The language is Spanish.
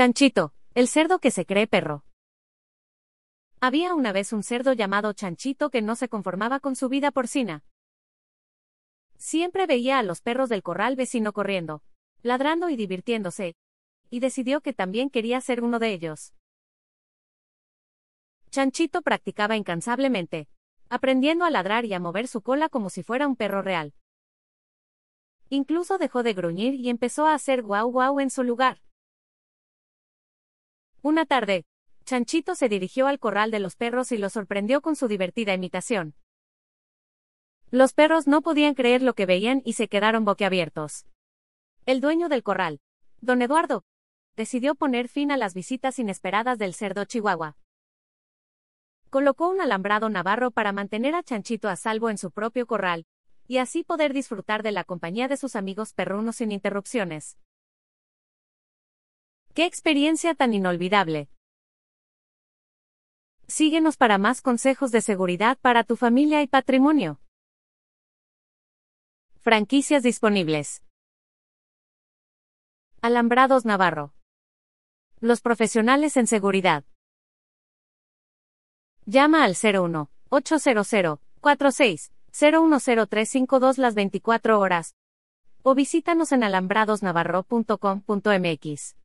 Chanchito, el cerdo que se cree perro. Había una vez un cerdo llamado Chanchito que no se conformaba con su vida porcina. Siempre veía a los perros del corral vecino corriendo, ladrando y divirtiéndose, y decidió que también quería ser uno de ellos. Chanchito practicaba incansablemente, aprendiendo a ladrar y a mover su cola como si fuera un perro real. Incluso dejó de gruñir y empezó a hacer guau guau en su lugar. Una tarde, Chanchito se dirigió al corral de los perros y lo sorprendió con su divertida imitación. Los perros no podían creer lo que veían y se quedaron boquiabiertos. El dueño del corral, don Eduardo, decidió poner fin a las visitas inesperadas del cerdo chihuahua. Colocó un alambrado navarro para mantener a Chanchito a salvo en su propio corral, y así poder disfrutar de la compañía de sus amigos perrunos sin interrupciones. ¡Qué experiencia tan inolvidable! Síguenos para más consejos de seguridad para tu familia y patrimonio. Franquicias disponibles. Alambrados Navarro. Los profesionales en seguridad. Llama al 01 800 46 010352 las 24 horas o visítanos en alambradosnavarro.com.mx.